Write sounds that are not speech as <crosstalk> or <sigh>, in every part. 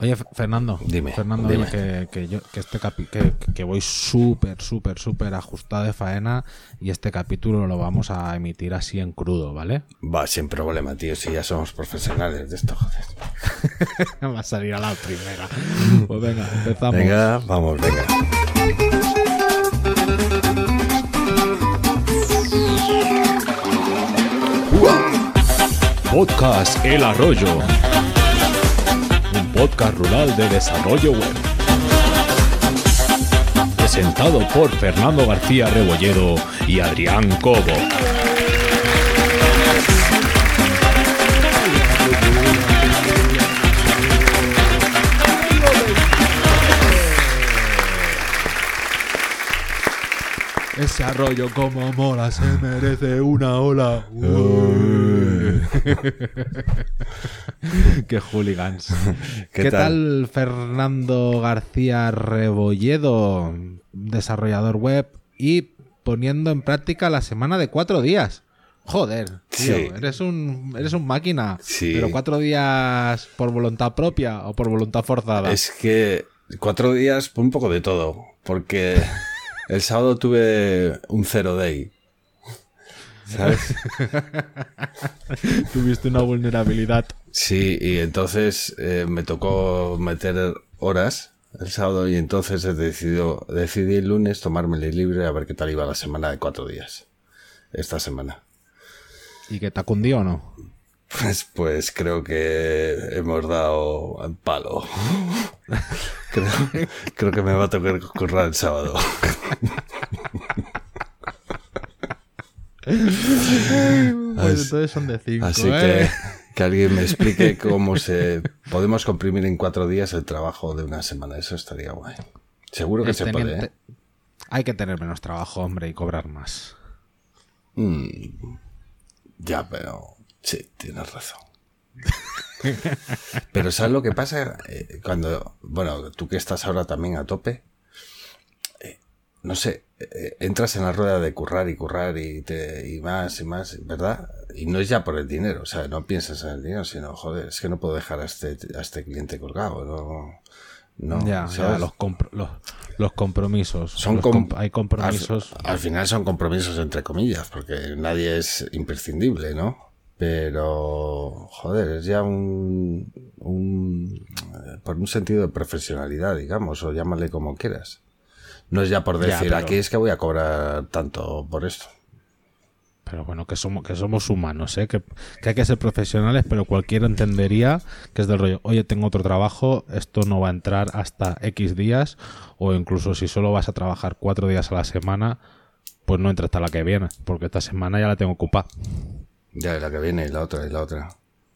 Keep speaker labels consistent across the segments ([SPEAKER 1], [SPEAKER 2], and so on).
[SPEAKER 1] Oye, Fernando.
[SPEAKER 2] Dime.
[SPEAKER 1] Fernando, que, yo, que, este que, voy súper, súper, súper ajustado de faena y este capítulo lo vamos a emitir así en crudo, ¿vale?
[SPEAKER 2] Va, sin problema, tío. Si ya somos profesionales de esto,
[SPEAKER 1] joder. <laughs> Va a salir a la primera. <laughs> Pues venga, empezamos.
[SPEAKER 2] Venga, vamos, venga.
[SPEAKER 3] Podcast El Arroyo podcast rural de desarrollo web. Presentado por Fernando García Rebolledo y Adrián Cobo.
[SPEAKER 1] Ese arroyo como mola se merece una ola. <laughs> Qué hooligans. <laughs> ¿Qué, tal? Fernando García Rebolledo, desarrollador web y poniendo en práctica la semana de cuatro días? Joder, tío, eres un eres un máquina. Pero cuatro días por voluntad propia o por voluntad forzada.
[SPEAKER 2] Es que cuatro días por un poco de todo. Porque <laughs> el sábado tuve un zero day. ¿Sabes? <laughs>
[SPEAKER 1] Tuviste una vulnerabilidad.
[SPEAKER 2] Sí, y entonces eh, me tocó meter horas el sábado y entonces he decidido, decidí el lunes tomarme el libre a ver qué tal iba la semana de cuatro días. Esta semana.
[SPEAKER 1] ¿Y que te o no?
[SPEAKER 2] Pues, pues creo que hemos dado al palo. <laughs> creo, que me va a tocar currar el sábado.
[SPEAKER 1] pues entonces son de cinco.
[SPEAKER 2] Así
[SPEAKER 1] ¿eh?
[SPEAKER 2] que que alguien me explique cómo se podemos comprimir en cuatro días el trabajo de una semana. Eso estaría guay. Seguro que se puede. ¿eh?
[SPEAKER 1] Hay que tener menos trabajo, hombre, y cobrar más.
[SPEAKER 2] Mm, ya, pero sí, tienes razón. <laughs> pero ¿sabes lo que pasa? Eh, cuando, bueno, tú que estás ahora también a tope, no sé, eh, entras en la rueda de currar y currar y, te, y más y más, ¿verdad? Y no es ya por el dinero, o sea, no piensas en el dinero, sino, joder, es que no puedo dejar a este, a este cliente colgado, no. No,
[SPEAKER 1] ya, los, los, compromisos.
[SPEAKER 2] Son
[SPEAKER 1] hay compromisos.
[SPEAKER 2] Al, final son compromisos entre comillas, porque nadie es imprescindible, ¿no? Pero, joder, es ya un, un. por un sentido de profesionalidad, digamos, o llámale como quieras. No es ya por decir, aquí es que voy a cobrar tanto por esto.
[SPEAKER 1] Pero bueno, que somos, que somos humanos, ¿eh? que, hay que ser profesionales, pero cualquiera entendería que es del rollo, oye, tengo otro trabajo, esto no va a entrar hasta X días, o incluso si solo vas a trabajar cuatro días a la semana, pues no entra hasta la que viene, porque esta semana ya la tengo ocupada.
[SPEAKER 2] Ya, la que viene, y la otra, y la otra.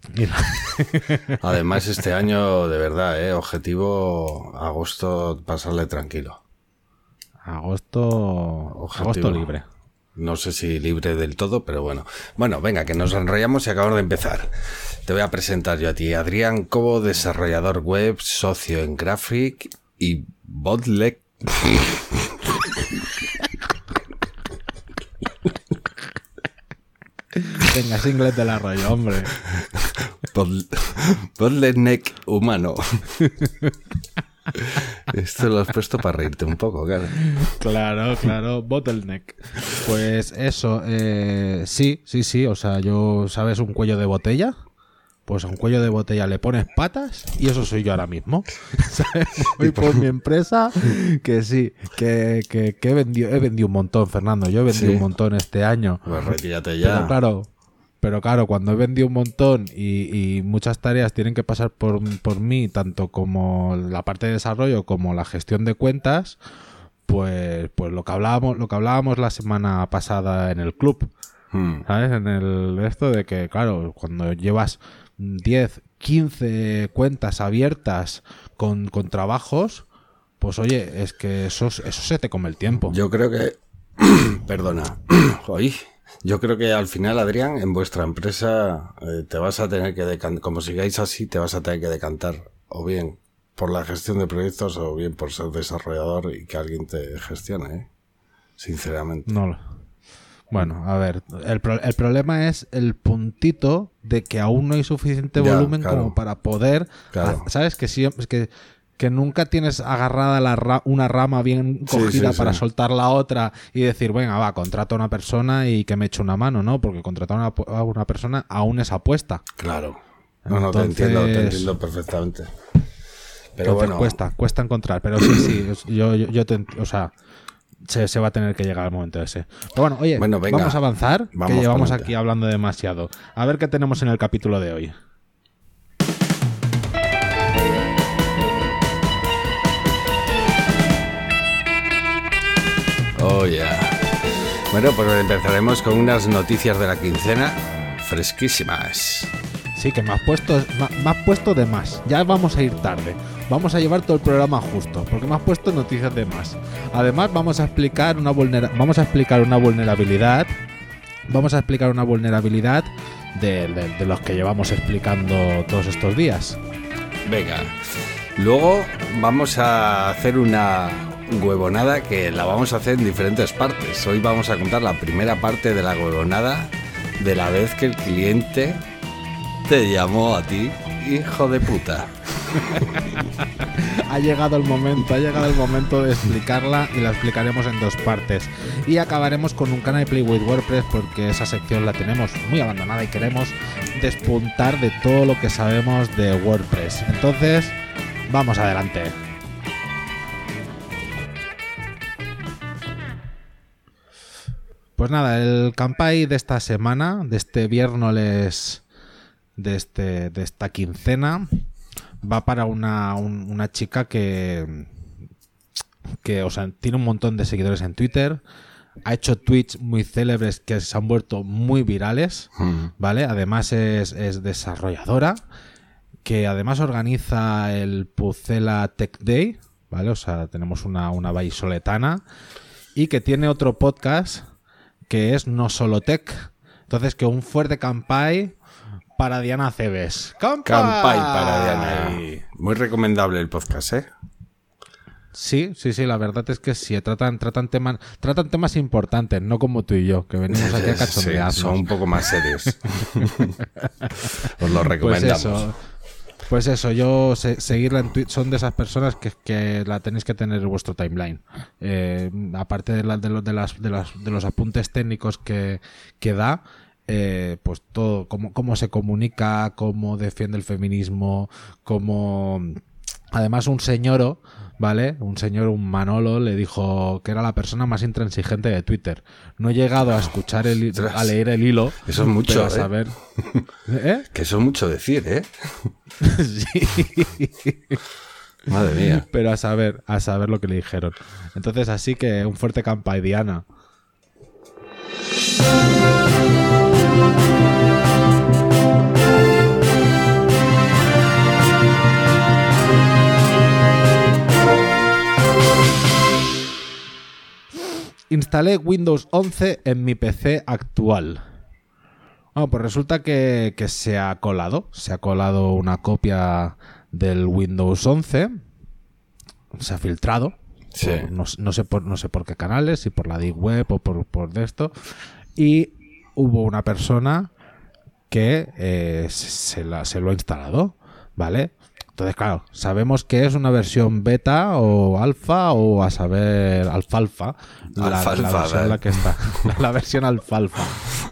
[SPEAKER 2] <laughs> Además, este año, de verdad, ¿eh? objetivo agosto pasarle tranquilo.
[SPEAKER 1] Agosto. Agosto libre.
[SPEAKER 2] No sé si libre del todo, pero bueno. Bueno, venga, que nos enrollamos y acabamos de empezar. Te voy a presentar yo a ti, Adrián Cobo, desarrollador web, socio en Graphic y Botlek. <laughs>
[SPEAKER 1] Venga, inglés del arroyo, hombre.
[SPEAKER 2] Bottleneck humano. Esto lo has puesto para reírte un poco, claro.
[SPEAKER 1] Claro, claro, bottleneck. Pues eso, eh, sí, sí, sí, o sea, yo, ¿sabes un cuello de botella? Pues a un cuello de botella le pones patas y eso soy yo ahora mismo. <laughs> ¿Sabes? Voy por mi empresa que sí, que, que, he, vendido, he vendido un montón, Fernando. Yo he vendido un montón este año.
[SPEAKER 2] Pues retírate ya.
[SPEAKER 1] claro, pero claro, cuando he vendido un montón y, muchas tareas tienen que pasar por, mí, tanto como la parte de desarrollo como la gestión de cuentas, pues, pues lo que hablábamos, lo que hablábamos la semana pasada en el club. Hmm. ¿Sabes? En el esto de que, claro, cuando llevas 10, 15 cuentas abiertas con, con trabajos, pues oye, es que eso, eso se te come el tiempo.
[SPEAKER 2] Yo creo que. <clears throat> Perdona. <clears throat> Oye, yo creo que al final, Adrián, en vuestra empresa eh, te vas a tener que decantar, como sigáis así, te vas a tener que decantar o bien por la gestión de proyectos o bien por ser desarrollador y que alguien te gestione, ¿eh? sinceramente.
[SPEAKER 1] No, Bueno, a ver, el, pro- el problema es el puntito de que aún no hay suficiente
[SPEAKER 2] Ya,
[SPEAKER 1] volumen
[SPEAKER 2] claro.
[SPEAKER 1] como para poder,
[SPEAKER 2] Claro.
[SPEAKER 1] ha- ¿sabes? Que siempre, que, que nunca tienes agarrada la ra- una rama bien cogida
[SPEAKER 2] sí,
[SPEAKER 1] para
[SPEAKER 2] sí.
[SPEAKER 1] soltar la otra y decir, venga, va, contrata a una persona y que me eche una mano, ¿no? Porque contratar a una, a una persona aún es apuesta.
[SPEAKER 2] Claro. No, no, te entiendo, te entiendo perfectamente. Pero
[SPEAKER 1] Entonces
[SPEAKER 2] bueno,
[SPEAKER 1] cuesta, cuesta encontrar, pero sí, sí, yo, yo, yo te o sea, se, se va a tener que llegar al momento ese. Pero bueno, oye,
[SPEAKER 2] Bueno, venga.
[SPEAKER 1] vamos a avanzar,
[SPEAKER 2] Vamos
[SPEAKER 1] que llevamos aquí hablando demasiado. A ver qué tenemos en el capítulo de hoy.
[SPEAKER 2] Oh, yeah. Bueno, pues empezaremos con unas noticias de la quincena fresquísimas.
[SPEAKER 1] Sí, que me has puesto, me, me de más. Ya vamos a ir tarde. Vamos a llevar todo el programa justo, porque me has puesto noticias de más. Además, vamos a explicar una vulnera vamos a explicar una vulnerabilidad. Vamos a explicar una vulnerabilidad de- de los que llevamos explicando todos estos días.
[SPEAKER 2] Venga. Luego vamos a hacer una huevonada que la vamos a hacer en diferentes partes. Hoy vamos a contar la primera parte de la huevonada de la vez que el cliente te llamó a ti, hijo de puta.
[SPEAKER 1] Ha llegado el momento, ha llegado el momento de explicarla y la explicaremos en dos partes. Y acabaremos con un canal de Play with WordPress porque esa sección la tenemos muy abandonada y queremos despuntar de todo lo que sabemos de WordPress. Entonces, vamos adelante. Pues nada, el campai de esta semana, de este viernes, de, este, de esta quincena, va para una, un- una chica que, que o sea, tiene un montón de seguidores en Twitter, ha hecho tweets muy célebres que se han vuelto muy virales, ¿vale? Además es, es desarrolladora, que además organiza el Pucela Tech Day, ¿vale? O sea, tenemos una, una vallisoletana y que tiene otro podcast que es No Solo Tech. Entonces, que un fuerte campai para Diana Cebes. ¡Campai!
[SPEAKER 2] Campai para Diana. Muy recomendable el podcast, ¿eh?
[SPEAKER 1] Sí, sí, sí, la verdad es que sí, tratan, tratan, temas, tratan temas importantes, no como tú y yo, que venimos aquí a <laughs>
[SPEAKER 2] Sí,
[SPEAKER 1] cachondearnos.
[SPEAKER 2] son un poco más serios. <laughs> Os lo
[SPEAKER 1] Pues
[SPEAKER 2] recomendamos.
[SPEAKER 1] eso, pues eso, yo se- seguirla en Twitter son de esas personas que, que la tenéis que tener en vuestro timeline. Eh, aparte de, la- de, los- de las, de, las- de los apuntes técnicos que, que da, eh, pues todo, cómo, cómo se comunica, cómo defiende el feminismo, cómo... Además, un señoro, ¿vale? Un señor, un Manolo, le dijo que era la persona más intransigente de Twitter. No he llegado a escuchar el, a leer el hilo.
[SPEAKER 2] Eso es mucho,
[SPEAKER 1] pero a
[SPEAKER 2] ¿eh?
[SPEAKER 1] saber. <laughs> ¿Eh?
[SPEAKER 2] Que eso es mucho decir, ¿eh? <laughs>
[SPEAKER 1] sí.
[SPEAKER 2] Madre mía.
[SPEAKER 1] Pero a saber, a saber lo que le dijeron. Entonces, así que un fuerte campai, Diana. Instalé Windows 11 en mi PC actual. Bueno, pues resulta que, que se ha colado. Se ha colado una copia del Windows 11. Se ha filtrado.
[SPEAKER 2] Sí.
[SPEAKER 1] Por- no, no sé por, no sé por qué canales, si por la Deep Web o por, por de esto. Y hubo una persona que eh, se, se la- se lo ha instalado. ¿Vale? Entonces, claro, sabemos que es una versión beta o alfa o a saber alfalfa. La, la
[SPEAKER 2] Alfalfa,
[SPEAKER 1] versión en
[SPEAKER 2] ¿vale?
[SPEAKER 1] la que está. <laughs> La versión alfalfa.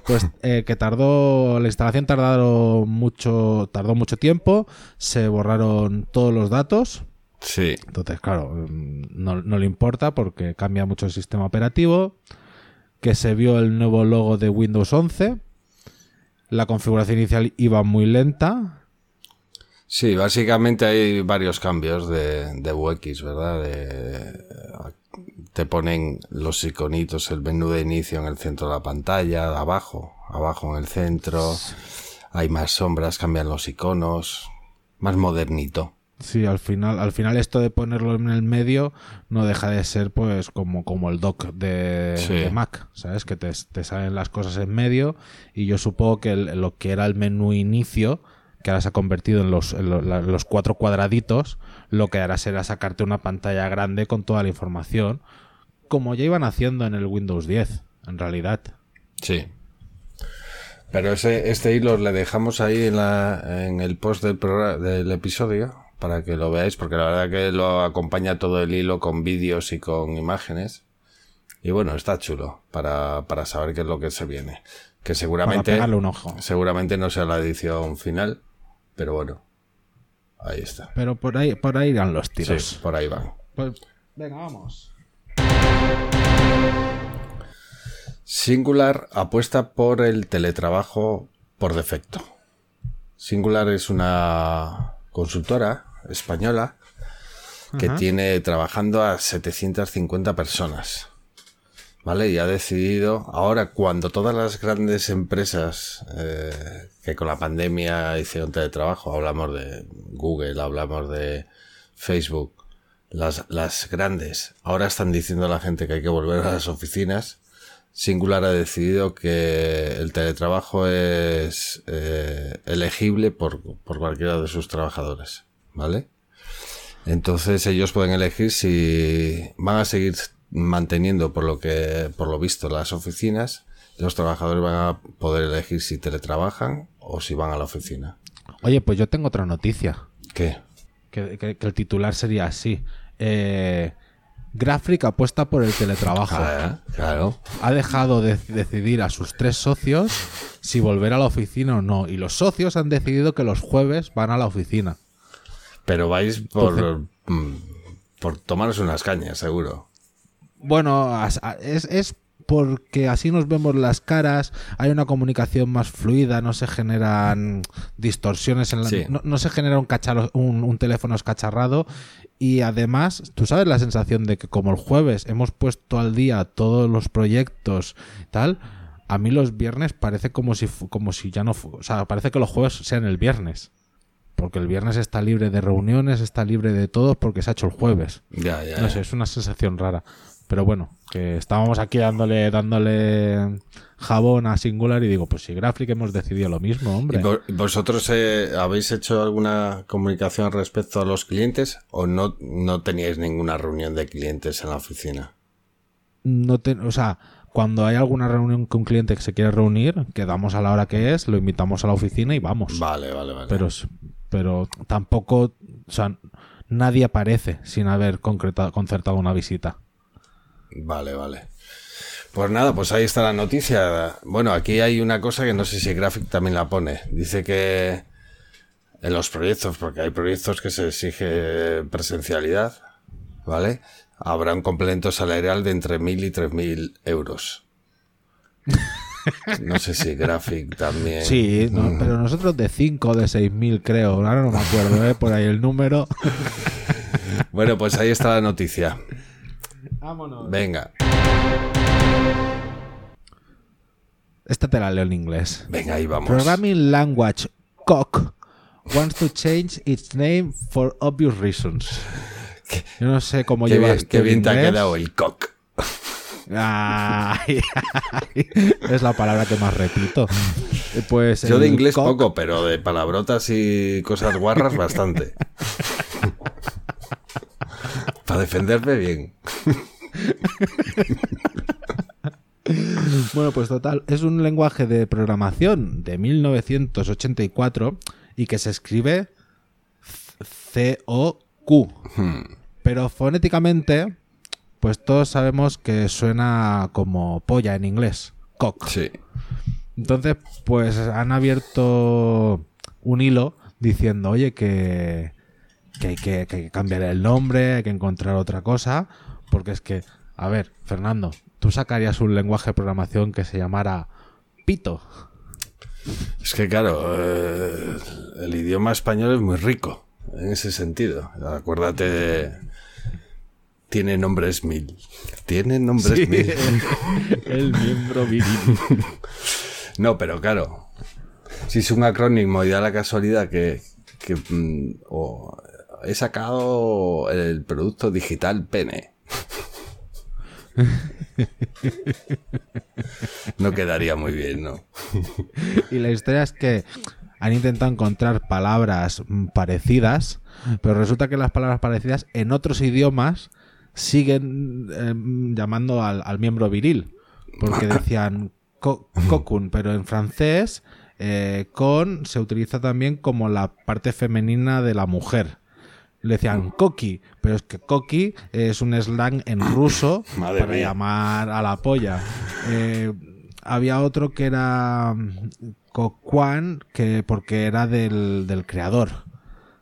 [SPEAKER 1] Pues eh, que tardó, la instalación tardaron mucho, tardó mucho tiempo, se borraron todos los datos.
[SPEAKER 2] Sí.
[SPEAKER 1] Entonces, claro, mm, no, no le importa porque cambia mucho el sistema operativo. Que se vio el nuevo logo de Windows 11. La configuración inicial iba muy lenta.
[SPEAKER 2] Sí, básicamente hay varios cambios de, de UX, ¿verdad? De- te ponen los iconitos, el menú de inicio en el centro de la pantalla, abajo, abajo en el centro. Hay más sombras, cambian los iconos. Más modernito.
[SPEAKER 1] Sí, al final, al final esto de ponerlo en el medio no deja de ser pues como, como el dock de,
[SPEAKER 2] Sí.
[SPEAKER 1] de Mac, ¿sabes? Que te, te salen las cosas en medio y yo supongo que el- lo que era el menú inicio, que ahora se ha convertido en los, en lo- la- los cuatro cuadraditos, lo que hará será sacarte una pantalla grande con toda la información, como ya iban haciendo en el Windows 10, en realidad.
[SPEAKER 2] Sí. Pero ese, este hilo le dejamos ahí en, la, en el post del, programa, del episodio para que lo veáis, porque la verdad que lo acompaña todo el hilo con vídeos y con imágenes. Y bueno, está chulo para, para saber qué es lo que se viene. Que seguramente,
[SPEAKER 1] pegarle un ojo.
[SPEAKER 2] seguramente no sea la edición final, pero bueno, ahí está.
[SPEAKER 1] Pero por ahí, por ahí irán los tiros.
[SPEAKER 2] Sí, por ahí van.
[SPEAKER 1] Pues, venga, vamos.
[SPEAKER 2] Singular apuesta por el teletrabajo por defecto. Singular es una consultora española que tiene trabajando a 750 personas. ¿Vale? Y ha decidido, ahora cuando todas las grandes empresas eh, que con la pandemia hicieron teletrabajo, hablamos de Google, hablamos de Facebook, las, las grandes, ahora están diciendo a la gente que hay que volver a las oficinas. Singular ha decidido que el teletrabajo es eh, elegible por, por cualquiera de sus trabajadores, ¿vale? Entonces ellos pueden elegir si van a seguir manteniendo por lo que, por lo visto, las oficinas. Los trabajadores van a poder elegir si teletrabajan o si van a la oficina.
[SPEAKER 1] Oye, pues yo tengo otra noticia.
[SPEAKER 2] ¿Qué?
[SPEAKER 1] Que, que- que el titular sería así. Eh, Graphic apuesta por el teletrabajo.
[SPEAKER 2] Ah, claro.
[SPEAKER 1] Ha dejado de decidir a sus tres socios si volver a la oficina o no. Y los socios han decidido que los jueves van a la oficina.
[SPEAKER 2] Pero vais por, mm, por tomaros unas cañas, seguro.
[SPEAKER 1] Bueno, es, es porque así nos vemos las caras, hay una comunicación más fluida, no se generan distorsiones en la...
[SPEAKER 2] Sí.
[SPEAKER 1] No, no se genera un, cacharro- un, un teléfono escacharrado y además, tú sabes la sensación de que como el jueves hemos puesto al día todos los proyectos y tal, a mí los viernes parece como si, como si ya no... O sea, parece que los jueves sean el viernes. Porque el viernes está libre de reuniones, está libre de todo porque se ha hecho el jueves.
[SPEAKER 2] Ya, ya.
[SPEAKER 1] No
[SPEAKER 2] ya.
[SPEAKER 1] sé, es una sensación rara. Pero bueno, que estábamos aquí dándole, dándole jabón a Singular y digo, pues si Graphic hemos decidido lo mismo,
[SPEAKER 2] ¿Y
[SPEAKER 1] hombre.
[SPEAKER 2] vo- ¿Vosotros eh, habéis hecho alguna comunicación respecto a los clientes o no, no teníais ninguna reunión de clientes en la oficina?
[SPEAKER 1] No te- o sea, cuando hay alguna reunión con un cliente que se quiere reunir, quedamos a la hora que es, lo invitamos a la oficina y vamos.
[SPEAKER 2] Vale, vale, vale.
[SPEAKER 1] Pero, pero tampoco, o sea, nadie aparece sin haber concretado, concertado una visita.
[SPEAKER 2] Vale, vale. Pues nada, pues ahí está la noticia. Bueno, aquí hay una cosa que no sé si Graphic también la pone. Dice que en los proyectos, porque hay proyectos que se exige presencialidad, ¿vale? Habrá un complemento salarial de entre 1.000 y 3.000 euros. <laughs> No sé si Graphic también.
[SPEAKER 1] Sí, no, pero nosotros de 5 o de 6 mil creo, ahora no me acuerdo, ¿eh? por ahí el número.
[SPEAKER 2] Bueno, pues ahí está la noticia. <laughs>
[SPEAKER 1] Vámonos.
[SPEAKER 2] Venga,
[SPEAKER 1] Esta te la leo en inglés.
[SPEAKER 2] venga, ahí vamos.
[SPEAKER 1] Programming Language Coq wants to change its name for obvious reasons. <laughs> Yo no sé cómo
[SPEAKER 2] Qué
[SPEAKER 1] llevas
[SPEAKER 2] bien, qué bien te ha quedado el cock.
[SPEAKER 1] Ay, ay, es la palabra que más repito. Pues
[SPEAKER 2] Yo de inglés poco, pero de palabrotas y cosas guarras bastante. <laughs> Para defenderme bien. <laughs>
[SPEAKER 1] Bueno, pues total, es un lenguaje de programación de 1984 y que se escribe C-O-Q. Pero fonéticamente, pues todos sabemos que suena como polla en inglés. Cock.
[SPEAKER 2] Sí.
[SPEAKER 1] Entonces, pues han abierto un hilo diciendo, oye, que, que, hay que, que hay que cambiar el nombre, hay que encontrar otra cosa, porque es que, a ver, Fernando, tú sacarías un lenguaje de programación que se llamara Pito.
[SPEAKER 2] Es que claro, eh, el idioma español es muy rico en ese sentido. Acuérdate de... Tiene nombres mil. Tiene nombres mil. <laughs>
[SPEAKER 1] el miembro viril. <laughs>
[SPEAKER 2] No, pero claro, si es un acrónimo y da la casualidad que, que, mm, o he sacado el producto digital pene. No quedaría muy bien, ¿no?
[SPEAKER 1] Y la historia es que han intentado encontrar palabras parecidas, pero resulta que las palabras parecidas en otros idiomas siguen em, llamando al, al miembro viril. Porque <laughs> decían co- Cocoon, pero en francés eh, con se utiliza también como la parte femenina de la mujer. Le decían coqui, pero es que coqui es un slang en ruso <laughs>
[SPEAKER 2] Madre
[SPEAKER 1] para
[SPEAKER 2] mía.
[SPEAKER 1] llamar a la polla. Eh, había otro que era mm, Coquan, que porque era del, del creador.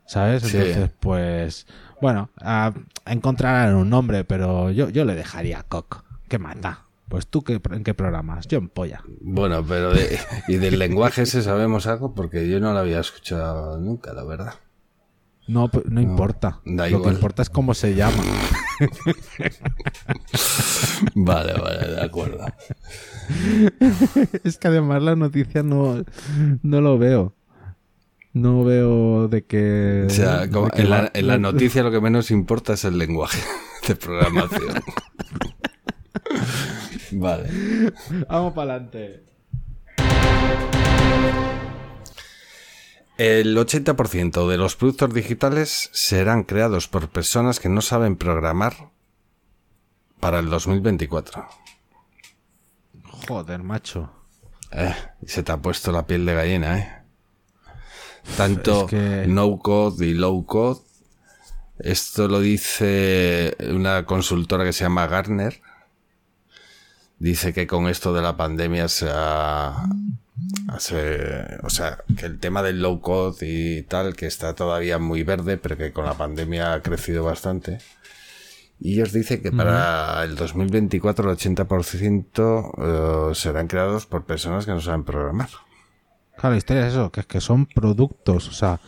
[SPEAKER 1] ¿Sabes?
[SPEAKER 2] Sí.
[SPEAKER 1] Entonces, pues, bueno, a, encontrarán un nombre, pero yo, yo le dejaría Coq. ¿Qué manda? Pues tú, qué, ¿en qué programas? Yo en polla.
[SPEAKER 2] Bueno, pero de, y del lenguaje ese sabemos algo porque yo no lo había escuchado nunca, la verdad.
[SPEAKER 1] No, pues, no, importa.
[SPEAKER 2] da
[SPEAKER 1] Lo que importa es cómo se llama. <laughs>
[SPEAKER 2] Vale, vale, de acuerdo.
[SPEAKER 1] es que además la noticia no, no lo veo. No veo de que.
[SPEAKER 2] O sea, como
[SPEAKER 1] de que
[SPEAKER 2] en, la, en la noticia lo que menos importa es el lenguaje <laughs> de programación. <laughs> Vale.
[SPEAKER 1] Vamos para adelante.
[SPEAKER 2] El 80% de los productos digitales serán creados por personas que no saben programar para el 2024.
[SPEAKER 1] Joder, macho.
[SPEAKER 2] Eh, se te ha puesto la piel de gallina, ¿eh? Tanto
[SPEAKER 1] Es que-
[SPEAKER 2] no code y low code. Esto lo dice una consultora que se llama Gartner. Dice que con esto de la pandemia se ha, o sea, que el tema del low code y tal, que está todavía muy verde, pero que con la pandemia ha crecido bastante. Y ellos dicen que para el 2024 el 80% eh, serán creados por personas que no saben programar.
[SPEAKER 1] Claro, la historia es eso, que es que son productos. O sea,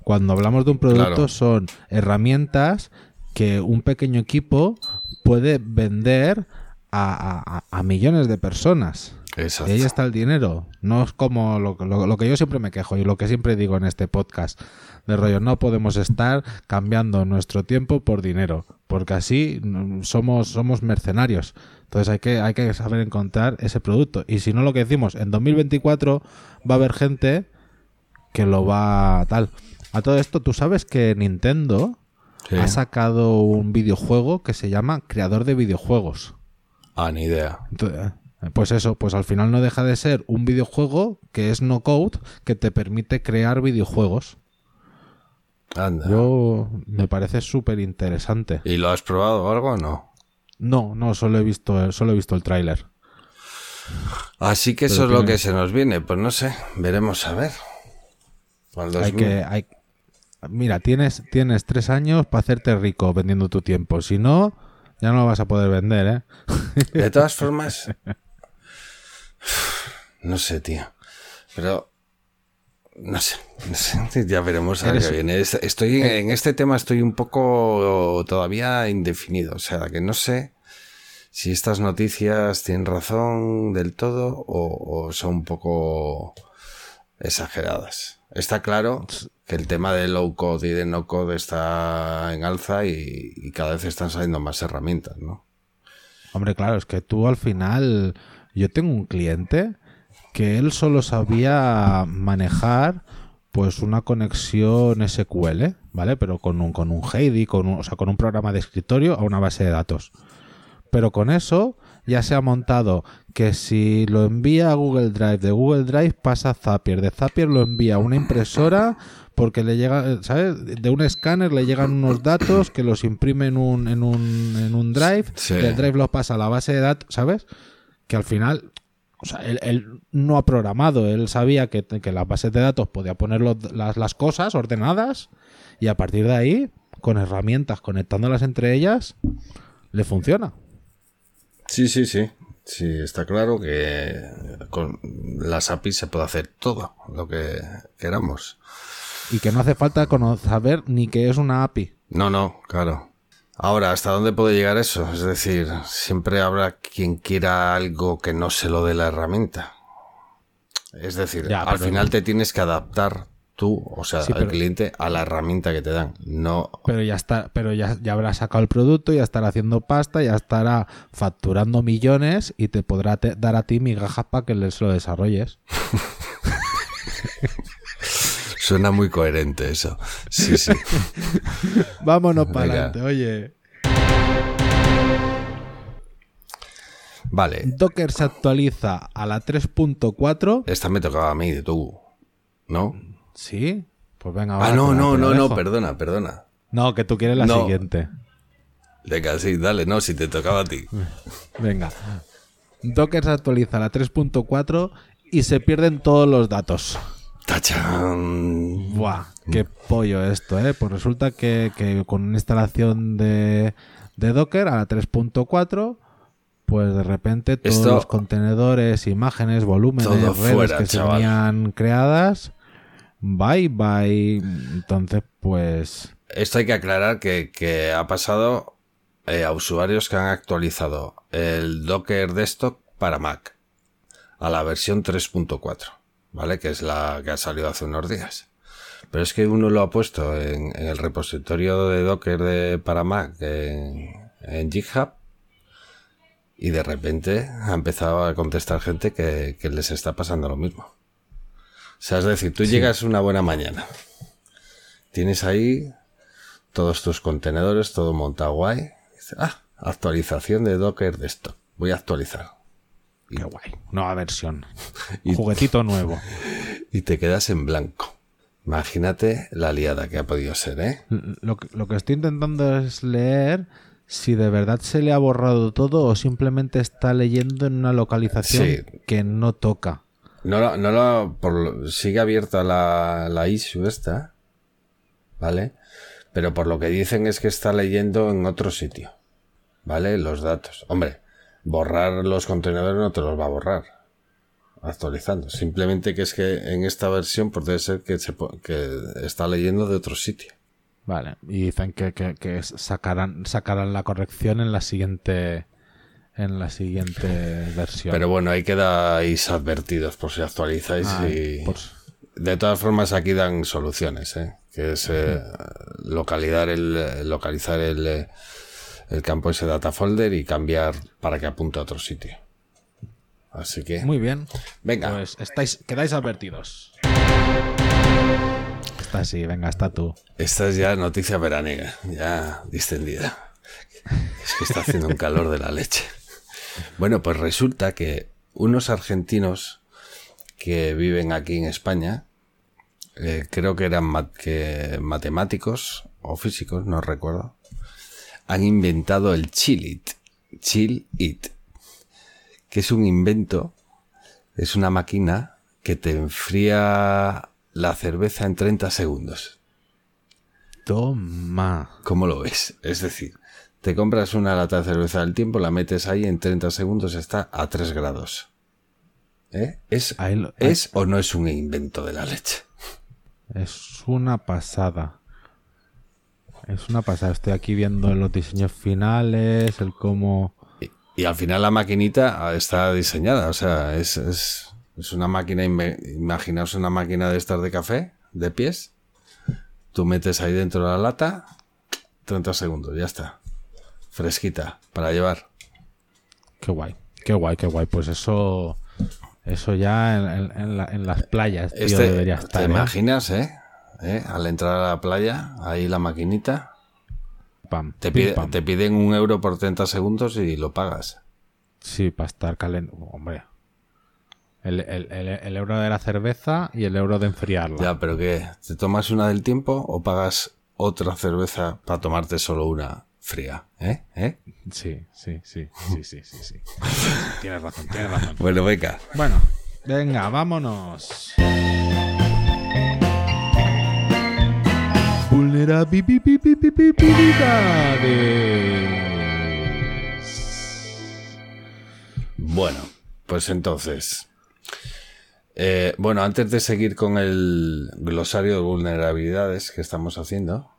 [SPEAKER 1] cuando hablamos de un producto
[SPEAKER 2] Claro.
[SPEAKER 1] son herramientas que un pequeño equipo puede vender a, a- a millones de personas.
[SPEAKER 2] Exacto.
[SPEAKER 1] Y ahí está el dinero. No es como lo, lo- lo que yo siempre me quejo y lo que siempre digo en este podcast. De rollo, no podemos estar cambiando nuestro tiempo por dinero. Porque así mm, somos, somos mercenarios. Entonces hay que, hay que saber encontrar ese producto. Y si no lo que decimos, en 2024 va a haber gente que lo va tal. A todo esto, tú sabes que Nintendo
[SPEAKER 2] Sí.
[SPEAKER 1] ha sacado un videojuego que se llama Creador de Videojuegos.
[SPEAKER 2] Ah, ni idea.
[SPEAKER 1] Entonces, eh, Pues eso, pues al final no deja de ser un videojuego que es no code que te permite crear videojuegos.
[SPEAKER 2] Anda.
[SPEAKER 1] Yo me parece súper interesante.
[SPEAKER 2] ¿Y lo has probado o algo o no?
[SPEAKER 1] No, no, solo he visto, solo he visto el tráiler.
[SPEAKER 2] Así que eso es lo que se nos viene. Pues no sé, veremos a ver.
[SPEAKER 1] Hay
[SPEAKER 2] 2000.
[SPEAKER 1] que, hay, mira, tienes, tienes tres años para hacerte rico vendiendo tu tiempo. Si no, ya no lo vas a poder vender, ¿eh?
[SPEAKER 2] De todas formas, <laughs> <sighs> no sé, tío. Pero no sé, <laughs> no sé, ya veremos a qué viene. Es- Estoy en este tema estoy un poco todavía indefinido, o sea, que no sé si estas noticias tienen razón del todo o, o son un poco exageradas. Está claro que el tema de low code y de no code está en alza y, y cada vez están saliendo más herramientas, ¿no?
[SPEAKER 1] Hombre, claro, es que tú al final, yo tengo un cliente que él solo sabía manejar pues una conexión SQL, ¿vale? Pero con un, con un Heidi, con un, o sea, con un programa de escritorio a una base de datos. Pero con eso ya se ha montado que si lo envía a Google Drive, de Google Drive pasa a Zapier, de Zapier lo envía a una impresora porque le llega, ¿sabes? De un escáner le llegan unos datos que los imprime en un, en un, en un drive,
[SPEAKER 2] Sí.
[SPEAKER 1] del drive los pasa a la base de datos, ¿sabes? Que al final, o sea, él, él no ha programado, él sabía que, que las bases de datos podía poner los- las, las cosas ordenadas y a partir de ahí, con herramientas, conectándolas entre ellas, le funciona.
[SPEAKER 2] Sí, sí, sí. Sí, está claro que con las APIs se puede hacer todo lo que queramos.
[SPEAKER 1] Y que no hace falta saber ni qué es una API.
[SPEAKER 2] No, no, claro. Ahora, ¿hasta dónde puede llegar eso? Es decir, siempre habrá quien quiera algo que no se lo dé la herramienta. Es decir,
[SPEAKER 1] Ya,
[SPEAKER 2] al final te tienes que adaptar tú, o sea,
[SPEAKER 1] Sí,
[SPEAKER 2] al
[SPEAKER 1] pero-
[SPEAKER 2] cliente, a la herramienta que te dan. No,
[SPEAKER 1] Pero ya está, pero ya, ya habrá sacado el producto, ya estará haciendo pasta, ya estará facturando millones y te podrá te- dar a ti migajas para que les lo desarrolles. <laughs>
[SPEAKER 2] suena muy coherente eso. Sí, sí. <laughs>
[SPEAKER 1] Vámonos para adelante, oye.
[SPEAKER 2] Vale,
[SPEAKER 1] Docker se actualiza a la 3.4.
[SPEAKER 2] esta me tocaba a mí, tú. ¿No?
[SPEAKER 1] ¿Sí? Pues venga,
[SPEAKER 2] Ah, no, no, no, no, perdona, perdona.
[SPEAKER 1] No, que tú quieres la
[SPEAKER 2] No.
[SPEAKER 1] siguiente.
[SPEAKER 2] Venga, sí, dale, no, si te tocaba a ti.
[SPEAKER 1] Venga. Docker se actualiza a la 3.4 y se pierden todos los datos.
[SPEAKER 2] ¡Tachán!
[SPEAKER 1] Buah, qué pollo esto, ¿eh? Pues resulta que, que con una instalación de, de Docker a la 3.4, pues de repente todos
[SPEAKER 2] Esto-
[SPEAKER 1] los contenedores, imágenes, volúmenes, redes
[SPEAKER 2] fuera,
[SPEAKER 1] que
[SPEAKER 2] chaval.
[SPEAKER 1] se tenían creadas, bye bye. Entonces, pues
[SPEAKER 2] Esto hay que aclarar que, que ha pasado eh, a usuarios que han actualizado el Docker Desktop para Mac a la versión 3.4, ¿vale? Que es la que ha salido hace unos días. Pero es que uno lo ha puesto en, en el repositorio de Docker de, para Mac en, en GitHub y de repente ha empezado a contestar gente que, que les está pasando lo mismo. O sea, es decir, tú llegas una buena mañana, tienes ahí todos tus contenedores, todo montado guay. Dices, ah, actualización de Docker de esto. Voy a actualizar.
[SPEAKER 1] Qué guay. Nueva versión.
[SPEAKER 2] Y-
[SPEAKER 1] Juguetito nuevo.
[SPEAKER 2] Y te quedas en blanco. Imagínate la liada que ha podido ser, ¿eh?
[SPEAKER 1] Lo que, lo que estoy intentando es leer si de verdad se le ha borrado todo o simplemente está leyendo en una localización
[SPEAKER 2] Sí.
[SPEAKER 1] que no toca.
[SPEAKER 2] No, lo- no lo, por lo- sigue abierta la, la issue esta, ¿vale? Pero por lo que dicen es que está leyendo en otro sitio, ¿vale? Los datos. Hombre, borrar los contenedores no te los va a borrar actualizando. Simplemente que es que en esta versión pues debe ser que, se, que está leyendo de otro sitio.
[SPEAKER 1] Vale, y dicen que, que- que sacarán, sacarán la corrección en la siguiente en la siguiente versión.
[SPEAKER 2] Pero bueno, ahí quedáis advertidos por si actualizáis
[SPEAKER 1] Ay,
[SPEAKER 2] y...
[SPEAKER 1] pues-
[SPEAKER 2] De todas formas, aquí dan soluciones, ¿eh? que es eh, localizar el localizar el, eh, el campo ese data folder y cambiar para que apunte a otro sitio. Así que,
[SPEAKER 1] Muy bien.
[SPEAKER 2] venga,
[SPEAKER 1] Pues estáis, quedáis advertidos. Está así, venga, está tú.
[SPEAKER 2] esta es ya noticia veraniega, ya distendida. Es que está haciendo un calor de la leche. Bueno, pues resulta que unos argentinos que viven aquí en España, eh, creo que eran mat- que matemáticos o físicos, no recuerdo, han inventado el Chill It. Chill It. Que es un invento, es una máquina que te enfría la cerveza en 30 segundos.
[SPEAKER 1] Toma.
[SPEAKER 2] ¿Cómo lo ves? Es decir, te compras una lata de cerveza del tiempo, la metes ahí, en 30 segundos está a 3 grados. ¿Eh? ¿Es,
[SPEAKER 1] lo-
[SPEAKER 2] ¿Es o no es un invento de la leche?
[SPEAKER 1] Es una pasada. Es una pasada. Estoy aquí viendo los diseños finales, el cómo.
[SPEAKER 2] Y, y al final la maquinita está diseñada, o sea, es, es, es una máquina, imaginaos una máquina de estas de café, de pies, tú metes ahí dentro de la lata, 30 segundos, ya está. Fresquita, para llevar.
[SPEAKER 1] Qué guay. Qué guay, qué guay. Pues eso. Eso ya en, en- en la- en las playas, tío,
[SPEAKER 2] Este,
[SPEAKER 1] debería
[SPEAKER 2] ¿Te
[SPEAKER 1] estar. ¿eh?
[SPEAKER 2] imaginas, eh? ¿Eh? Al entrar a la playa, ahí la maquinita,
[SPEAKER 1] Pam,
[SPEAKER 2] te, pide-
[SPEAKER 1] pam.
[SPEAKER 2] te piden un euro por 30 segundos y lo pagas.
[SPEAKER 1] Sí, para estar caliente. Hombre. El, el- el- el euro de la cerveza y el euro de enfriarla.
[SPEAKER 2] Ya, pero ¿qué? ¿Te tomas una del tiempo o pagas otra cerveza para tomarte solo una fría? ¿Eh? ¿Eh?
[SPEAKER 1] Sí, sí, sí, sí, sí, sí, sí. <laughs> tienes razón, tienes razón.
[SPEAKER 2] Bueno, venga.
[SPEAKER 1] Bueno, venga, vámonos. Vulnerabilidades.
[SPEAKER 2] Bueno, pues entonces. eh, bueno, antes de seguir con el glosario de vulnerabilidades que estamos haciendo,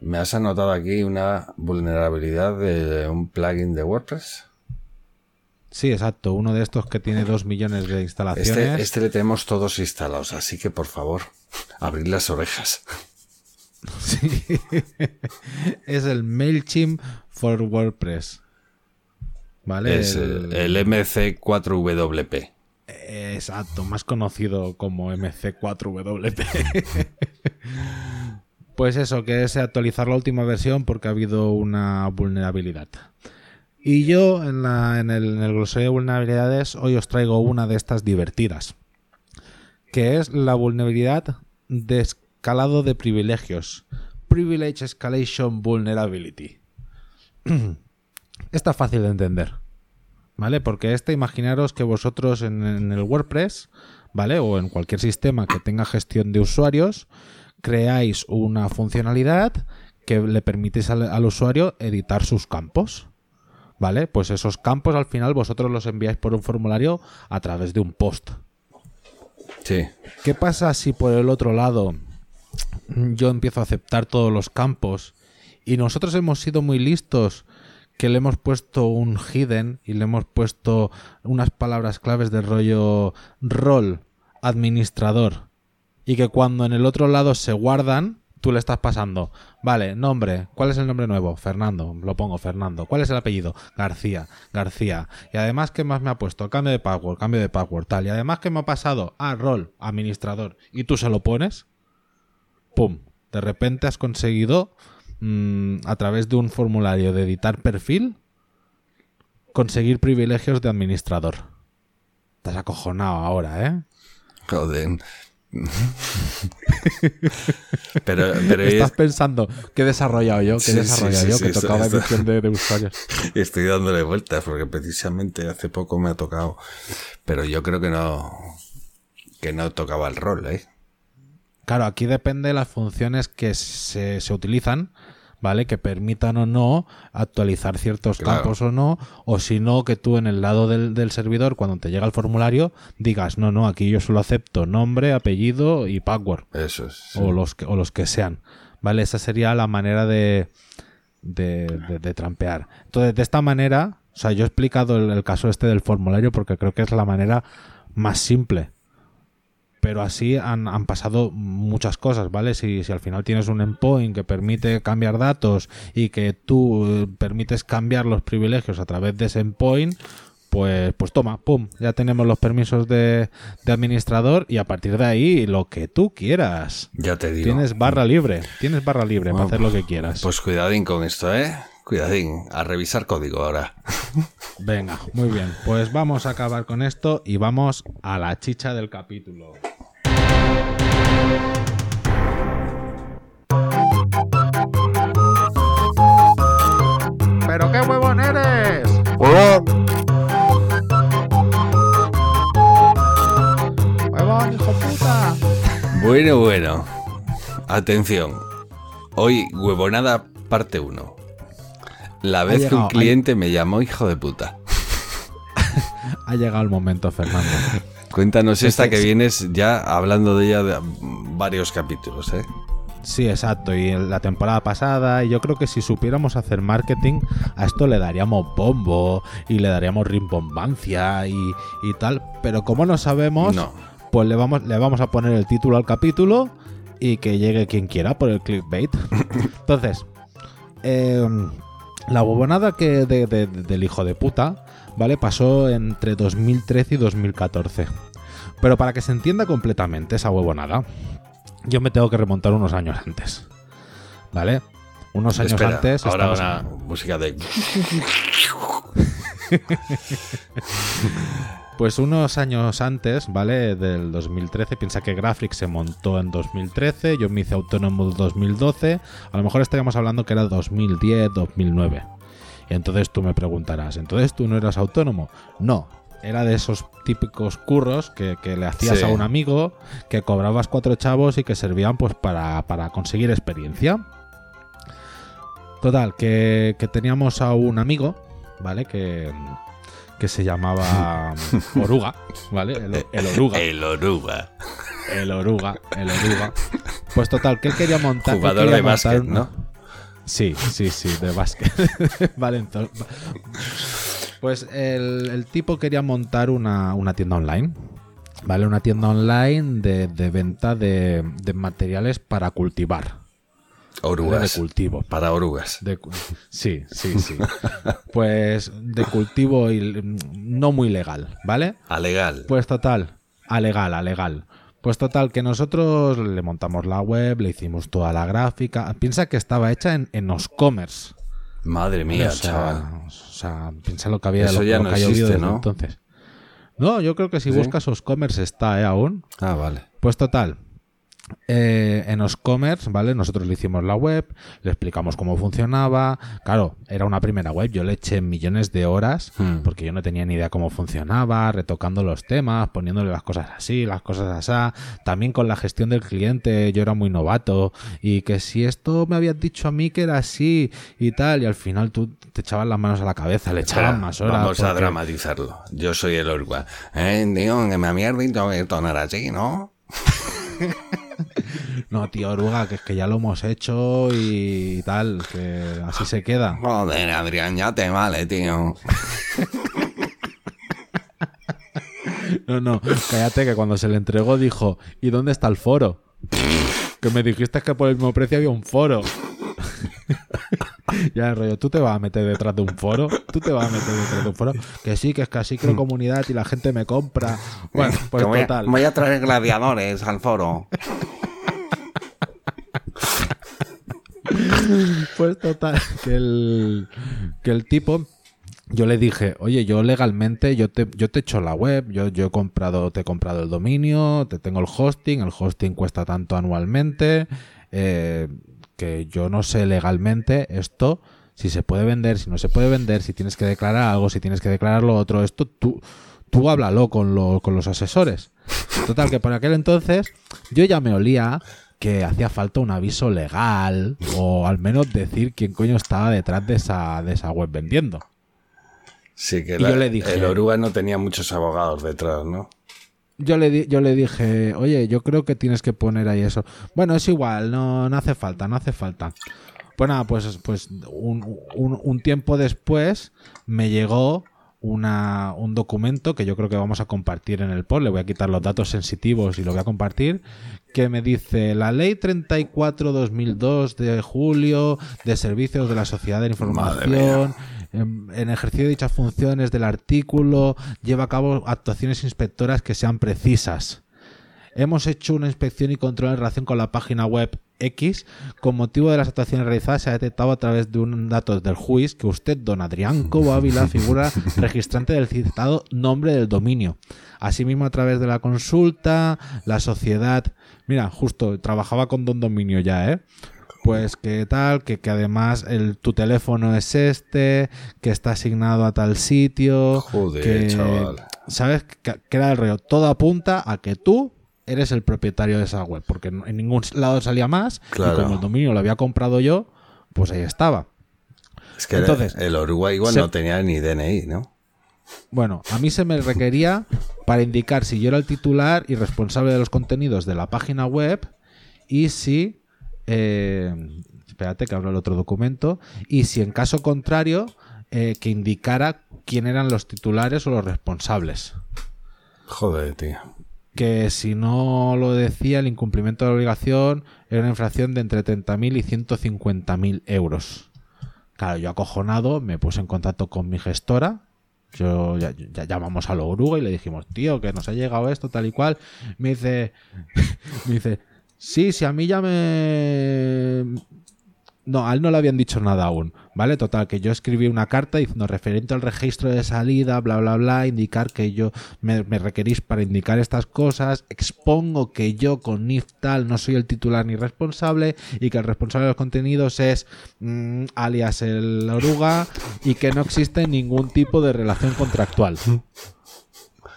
[SPEAKER 2] me has anotado aquí una vulnerabilidad de un plugin de WordPress.
[SPEAKER 1] Sí, exacto. Uno de estos que tiene dos millones de instalaciones.
[SPEAKER 2] Este, este le tenemos todos instalados, así que por favor, <laughs> abrid las orejas. <laughs>
[SPEAKER 1] Sí. es el MailChimp for WordPress. ¿Vale?
[SPEAKER 2] Es el, el MC4WP.
[SPEAKER 1] Exacto, más conocido como MC4WP. <laughs> pues eso, que es actualizar la última versión porque ha habido una vulnerabilidad. Y yo en, el, en de vulnerabilidades hoy os traigo una de estas divertidas, que es la vulnerabilidad de escalado de privilegios. Privilege Escalation Vulnerability. <clears throat> Está fácil de entender. ¿Vale? Porque este, imaginaros que vosotros en, el WordPress, ¿vale? O en cualquier sistema que tenga gestión de usuarios, creáis una funcionalidad que le permitís al usuario editar sus campos. ¿Vale? Pues esos campos al final vosotros los enviáis por un formulario a través de un post.
[SPEAKER 2] Sí.
[SPEAKER 1] ¿Qué pasa si por el otro lado yo empiezo a aceptar todos los campos y nosotros hemos sido muy listos que le hemos puesto un hidden y le hemos puesto unas palabras claves de rollo rol administrador y que cuando en el otro lado se guardan tú le estás pasando. Vale nombre. Cuál es el nombre nuevo Fernando lo pongo Fernando. Cuál es el apellido García García. Y además qué más me ha puesto cambio de password cambio de password tal. Y además que me ha pasado ah rol administrador. Y tú se lo pones pum. De repente has conseguido mm, a través de un formulario de editar perfil conseguir privilegios de administrador. Estás acojonado ahora, ¿eh?
[SPEAKER 2] Joder. <laughs> pero, pero
[SPEAKER 1] Estás
[SPEAKER 2] es-
[SPEAKER 1] pensando, ¿qué he desarrollado yo? ¿Qué
[SPEAKER 2] Sí,
[SPEAKER 1] he desarrollado
[SPEAKER 2] sí,
[SPEAKER 1] yo?
[SPEAKER 2] sí,
[SPEAKER 1] que tocaba
[SPEAKER 2] esto-
[SPEAKER 1] edición de, de usuarios. <laughs>
[SPEAKER 2] estoy dándole vueltas porque precisamente hace poco me ha tocado. Pero yo creo que no. Que no tocaba el rol, ¿eh?
[SPEAKER 1] Claro, aquí depende de las funciones que se, se utilizan, ¿vale? Que permitan o no actualizar ciertos
[SPEAKER 2] Claro.
[SPEAKER 1] campos o no, o si no, que tú en el lado del, del servidor, cuando te llega el formulario, digas, no, no, aquí yo solo acepto nombre, apellido y password.
[SPEAKER 2] Eso es. sí.
[SPEAKER 1] o los que, o los que sean. ¿Vale? Esa sería la manera de, de, de- de trampear. Entonces, de esta manera, o sea, yo he explicado el, el caso este del formulario porque creo que es la manera más simple. Pero así han, han pasado muchas cosas, ¿vale? Si, si al final tienes un endpoint que permite cambiar datos y que tú eh, permites cambiar los privilegios a través de ese endpoint, pues, pues toma, pum, ya tenemos los permisos de, de administrador y a partir de ahí lo que tú quieras.
[SPEAKER 2] Ya te digo.
[SPEAKER 1] Tienes barra libre, tienes barra libre para hacer lo que quieras.
[SPEAKER 2] Pues cuidadín con esto, ¿eh? Cuidadín. A revisar código ahora.
[SPEAKER 1] Venga, muy bien. Pues vamos a acabar con esto y vamos a la chicha del capítulo. ¿Pero qué huevón eres? ¡Huevón, hijo puta!
[SPEAKER 2] Bueno, bueno. Atención. Hoy, huevonada parte 1. La vez que un
[SPEAKER 1] ha-
[SPEAKER 2] cliente me llamó hijo de puta. <laughs>
[SPEAKER 1] Ha llegado el momento, Fernando.
[SPEAKER 2] Cuéntanos esta que
[SPEAKER 1] es-
[SPEAKER 2] vienes ya hablando de ella de varios capítulos, ¿eh?
[SPEAKER 1] Sí, exacto. Y en la temporada pasada, y yo creo que si supiéramos hacer marketing, a esto le daríamos bombo y le daríamos rimbombancia y, y tal. Pero como no sabemos,
[SPEAKER 2] No.
[SPEAKER 1] pues le vamos, le vamos a poner el título al capítulo y que llegue quien quiera por el clickbait. <laughs> Entonces, eh, la bobonada que de- de- de- del hijo de puta, ¿vale? Pasó entre 2013 y 2014. Pero para que se entienda completamente esa huevonada, yo me tengo que remontar unos años antes. ¿Vale? Unos años
[SPEAKER 2] Espera,
[SPEAKER 1] antes.
[SPEAKER 2] ahora una música de... <laughs> <laughs>
[SPEAKER 1] Pues unos años antes, ¿vale? Del 2013, piensa que Graphics se montó en 2013, yo me hice autónomo en 2012, a lo mejor estaríamos hablando que era 2010, 2009. Y entonces tú me preguntarás, ¿entonces tú no eras autónomo? No, era de esos típicos curros que, que le hacías
[SPEAKER 2] Sí.
[SPEAKER 1] a un amigo, que cobrabas cuatro chavos y que servían pues para, para conseguir experiencia. Total, que, que teníamos a un amigo, ¿vale? Que, que se llamaba Oruga, ¿vale? El, el Oruga.
[SPEAKER 2] El oruga.
[SPEAKER 1] El Oruga, el Oruga. Pues total, que él quería montar.
[SPEAKER 2] Jugador
[SPEAKER 1] quería
[SPEAKER 2] de
[SPEAKER 1] montar
[SPEAKER 2] básquet,
[SPEAKER 1] una-
[SPEAKER 2] ¿no?
[SPEAKER 1] Sí, sí, sí, de básquet. <laughs> vale, entonces. Pues el, el tipo quería montar una, una tienda online. ¿Vale? Una tienda online de, de venta de, de materiales para cultivar.
[SPEAKER 2] Orugas.
[SPEAKER 1] De cultivo.
[SPEAKER 2] Para orugas.
[SPEAKER 1] De sí, sí, sí. Pues de cultivo y no muy legal, ¿vale?
[SPEAKER 2] A legal.
[SPEAKER 1] Pues total, a legal, a legal. Pues total, que nosotros le montamos la web, le hicimos toda la gráfica. Piensa que estaba hecha en, en Oscommerce.
[SPEAKER 2] Madre mía,
[SPEAKER 1] o sea,
[SPEAKER 2] chaval.
[SPEAKER 1] o sea, piensa lo que había
[SPEAKER 2] Eso
[SPEAKER 1] lo,
[SPEAKER 2] ya
[SPEAKER 1] lo
[SPEAKER 2] no
[SPEAKER 1] que
[SPEAKER 2] existe,
[SPEAKER 1] desde
[SPEAKER 2] ¿no?
[SPEAKER 1] entonces. No, yo creo que si
[SPEAKER 2] ¿Sí?
[SPEAKER 1] buscas Oscommerce está, ¿eh? Aún.
[SPEAKER 2] Ah, vale.
[SPEAKER 1] Pues total. Eh, en Oscommerce, ¿vale? Nosotros le hicimos la web, le explicamos cómo funcionaba. Claro, era una primera web, yo le eché millones de horas
[SPEAKER 2] Hmm.
[SPEAKER 1] porque yo no tenía ni idea cómo funcionaba, retocando los temas, poniéndole las cosas así, las cosas así. También con la gestión del cliente, yo era muy novato y que si esto me habías dicho a mí que era así y tal, y al final tú te echabas las manos a la cabeza, le
[SPEAKER 2] Espera,
[SPEAKER 1] echaban más horas.
[SPEAKER 2] Vamos a dramatizarlo. Yo soy el Orgua. Eh, tío, que me habías dicho que esto no era así, ¿no? <laughs> <laughs>
[SPEAKER 1] No, tío, oruga, que es que ya lo hemos hecho y tal, que así se queda.
[SPEAKER 2] Joder, Adrián, ya te vale, tío.
[SPEAKER 1] No, no, cállate que cuando se le entregó dijo, ¿y dónde está el foro? Que me dijiste que por el mismo precio había un foro. <laughs> <laughs> ya, rollo, tú te vas a meter detrás de un foro, tú te vas a meter detrás de un foro, que sí, que es que así creo comunidad y la gente me compra. Bueno, pues
[SPEAKER 2] Que voy, a,
[SPEAKER 1] total.
[SPEAKER 2] voy a traer gladiadores al foro.
[SPEAKER 1] Pues total, que el, que el tipo, yo le dije, oye, yo legalmente, yo te, yo te he hecho la web, yo, yo he comprado, te he comprado el dominio, te tengo el hosting, el hosting cuesta tanto anualmente, eh, que yo no sé legalmente esto, si se puede vender, si no se puede vender, si tienes que declarar algo, si tienes que declarar lo otro, esto tú, tú háblalo con, lo- con los asesores. Total, que por aquel entonces yo ya me olía que hacía falta un aviso legal o al menos decir quién coño estaba detrás de esa, de esa web vendiendo.
[SPEAKER 2] Sí, que
[SPEAKER 1] yo le dije-
[SPEAKER 2] el Oruga no tenía muchos abogados detrás, ¿no?
[SPEAKER 1] Yo le, di- yo le dije, oye, yo creo que tienes que poner ahí eso. Bueno, es igual, no, no hace falta, no hace falta. Pues nada, pues, pues un, un- un tiempo después me llegó una, un documento que yo creo que vamos a compartir en el post. Le voy a quitar los datos sensitivos y lo voy a compartir. Que me dice la ley 34-2002 de julio de servicios de la sociedad de información. En, en ejercicio de dichas funciones del artículo lleva a cabo actuaciones inspectoras que sean precisas. Hemos hecho una inspección y control en relación con la página web X. Con motivo de las actuaciones realizadas, se ha detectado a través de un datos del juiz que usted, don Adrián Cobo Ávila, <laughs> figura registrante del citado nombre del dominio. Asimismo, a través de la consulta, la sociedad. Mira, justo trabajaba con don dominio ya, ¿eh? Pues que tal, que, que además el, tu teléfono es este, que está asignado a tal sitio.
[SPEAKER 2] Joder,
[SPEAKER 1] que,
[SPEAKER 2] chaval.
[SPEAKER 1] ¿Sabes? Que, que era el rollo. Todo apunta a que tú eres el propietario de esa web, porque en ningún lado salía más.
[SPEAKER 2] Claro.
[SPEAKER 1] Y como el dominio lo había comprado yo, pues ahí estaba.
[SPEAKER 2] Es que
[SPEAKER 1] Entonces,
[SPEAKER 2] el Oruga igual
[SPEAKER 1] se-
[SPEAKER 2] no tenía ni DNI, ¿no?
[SPEAKER 1] Bueno, a mí se me requería para indicar si yo era el titular y responsable de los contenidos de la página web y si... eh, espérate que abro el otro documento. Y si en caso contrario, eh, que indicara quién eran los titulares o los responsables.
[SPEAKER 2] Joder, tío.
[SPEAKER 1] Que si no lo decía, el incumplimiento de la obligación era una infracción de entre 30.000 y 150.000 euros. Claro, yo acojonado me puse en contacto con mi gestora. Yo ya, ya llamamos a la oruga y le dijimos, tío, que nos ha llegado esto, tal y cual. Me dice, <laughs> me dice, sí, si a mí ya me. No, a él no le habían dicho nada aún, ¿vale? Total, que yo escribí una carta diciendo referente al registro de salida, bla, bla, bla, indicar que yo me, requerís para indicar estas cosas, expongo que yo con NIF tal no soy el titular ni responsable y que el responsable de los contenidos es mm, alias el oruga y que no existe ningún tipo de relación contractual.